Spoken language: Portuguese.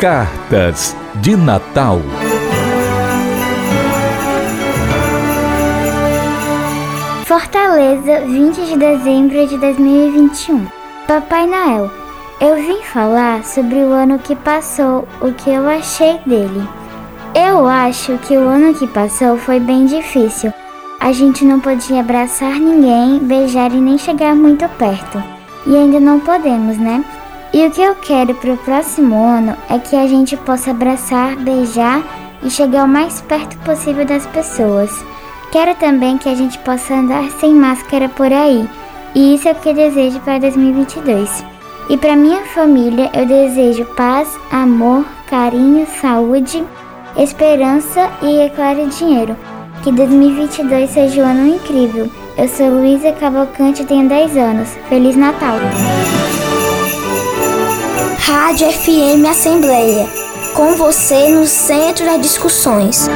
Cartas de Natal. Fortaleza, 20 de dezembro de 2021. Papai Noel, eu vim falar sobre o ano que passou, o que eu achei dele. Eu acho que o ano que passou foi bem difícil. A gente não podia abraçar ninguém, beijar e nem chegar muito perto. E ainda não podemos, né? E o que eu quero para o próximo ano é que a gente possa abraçar, beijar e chegar o mais perto possível das pessoas. Quero também que a gente possa andar sem máscara por aí. E isso é o que eu desejo para 2022. E para minha família, eu desejo paz, amor, carinho, saúde, esperança e, é claro, dinheiro. Que 2022 seja um ano incrível. Eu sou Luísa Cavalcante, tenho 10 anos. Feliz Natal! Rádio FM Assembleia, com você no centro das discussões.